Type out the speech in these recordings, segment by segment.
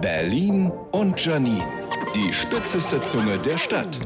Berlin und Janine. Die spitzeste Zunge der Stadt.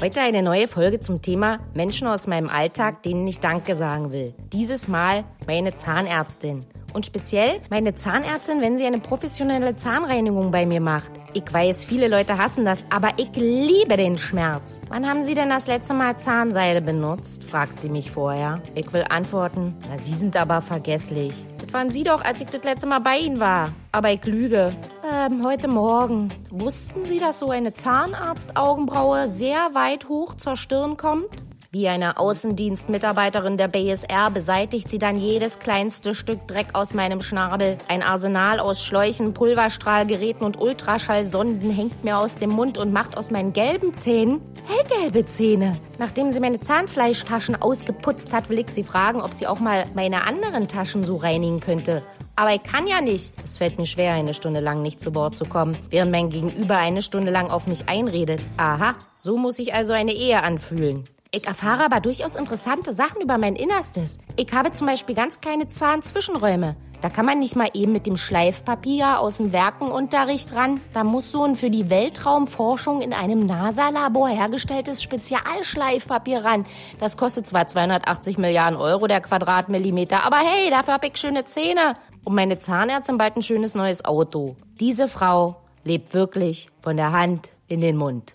Heute eine neue Folge zum Thema Menschen aus meinem Alltag, denen ich Danke sagen will. Dieses Mal meine Zahnärztin. Und speziell meine Zahnärztin, wenn sie eine professionelle Zahnreinigung bei mir macht. Ich weiß, viele Leute hassen das, aber ich liebe den Schmerz. Wann haben Sie denn das letzte Mal Zahnseide benutzt? fragt sie mich vorher. Ich will antworten, na, Sie sind aber vergesslich. Waren Sie doch, als ich das letzte Mal bei Ihnen war. Aber ich lüge. Ähm, heute Morgen. Wussten Sie, dass so eine Zahnarztaugenbraue sehr weit hoch zur Stirn kommt? Wie eine Außendienstmitarbeiterin der BSR beseitigt sie dann jedes kleinste Stück Dreck aus meinem Schnabel. Ein Arsenal aus Schläuchen, Pulverstrahlgeräten und Ultraschallsonden hängt mir aus dem Mund und macht aus meinen gelben Zähnen hellgelbe Zähne. Nachdem sie meine Zahnfleischtaschen ausgeputzt hat, will ich sie fragen, ob sie auch mal meine anderen Taschen so reinigen könnte. Aber ich kann ja nicht. Es fällt mir schwer, eine Stunde lang nicht zu Wort zu kommen, während mein Gegenüber eine Stunde lang auf mich einredet. Aha, so muss sich also eine Ehe anfühlen. Ich erfahre aber durchaus interessante Sachen über mein Innerstes. Ich habe zum Beispiel ganz kleine Zahnzwischenräume. Da kann man nicht mal eben mit dem Schleifpapier aus dem Werkenunterricht ran. Da muss so ein für die Weltraumforschung in einem NASA-Labor hergestelltes Spezialschleifpapier ran. Das kostet zwar 280 Milliarden Euro der Quadratmillimeter, aber hey, dafür habe ich schöne Zähne. Und meine Zahnärztin bald ein schönes neues Auto. Diese Frau lebt wirklich von der Hand in den Mund.